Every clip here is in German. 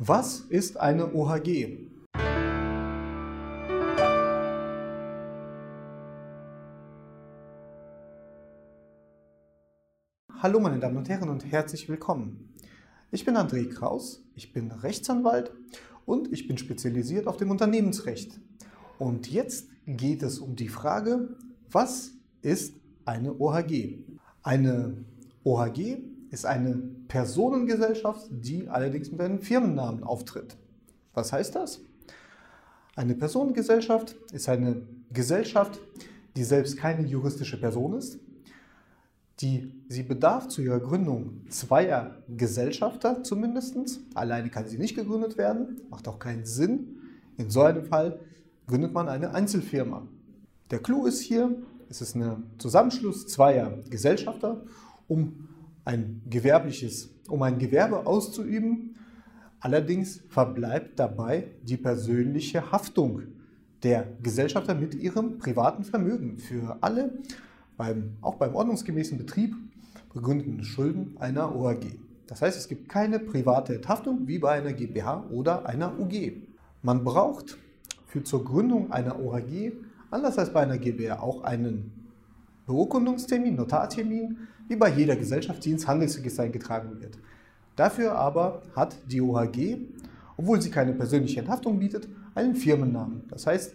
Was ist eine OHG? Hallo meine Damen und Herren und herzlich willkommen. Ich bin André Kraus, ich bin Rechtsanwalt und ich bin spezialisiert auf dem Unternehmensrecht. Und jetzt geht es um die Frage, was ist eine OHG? Eine OHG ist eine Personengesellschaft, die allerdings mit einem Firmennamen auftritt. Was heißt das? Eine Personengesellschaft ist eine Gesellschaft, die selbst keine juristische Person ist, die, sie bedarf zu ihrer Gründung zweier Gesellschafter zumindest. Alleine kann sie nicht gegründet werden, macht auch keinen Sinn. In so einem Fall gründet man eine Einzelfirma. Der Clou ist hier, es ist ein Zusammenschluss zweier Gesellschafter, um ein gewerbliches, um ein Gewerbe auszuüben. Allerdings verbleibt dabei die persönliche Haftung der Gesellschafter mit ihrem privaten Vermögen für alle, beim, auch beim ordnungsgemäßen Betrieb, begründeten Schulden einer OAG. Das heißt, es gibt keine private Enthaftung wie bei einer GmbH oder einer UG. Man braucht für zur Gründung einer OAG, anders als bei einer GmbH, auch einen Beurkundungstermin, Notartermin, wie bei jeder Gesellschaft, die ins Handelsregister eingetragen wird. Dafür aber hat die OHG, obwohl sie keine persönliche Enthaftung bietet, einen Firmennamen. Das heißt,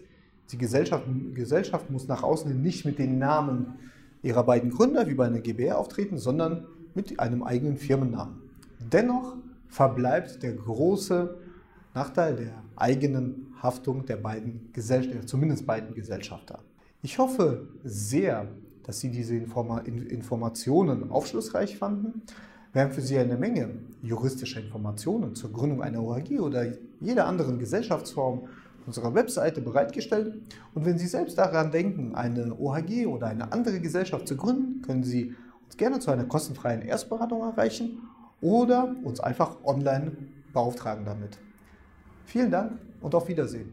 die Gesellschaft, Gesellschaft muss nach außen nicht mit den Namen ihrer beiden Gründer wie bei einer GbR auftreten, sondern mit einem eigenen Firmennamen. Dennoch verbleibt der große Nachteil der eigenen Haftung der beiden Gesellschafter, zumindest beiden Gesellschafter. Ich hoffe sehr, dass Sie diese Informa Informationen aufschlussreich fanden. Wir haben für Sie eine Menge juristischer Informationen zur Gründung einer OHG oder jeder anderen Gesellschaftsform unserer Webseite bereitgestellt. Und wenn Sie selbst daran denken, eine OHG oder eine andere Gesellschaft zu gründen, können Sie uns gerne zu einer kostenfreien Erstberatung erreichen oder uns einfach online beauftragen damit. Vielen Dank und auf Wiedersehen.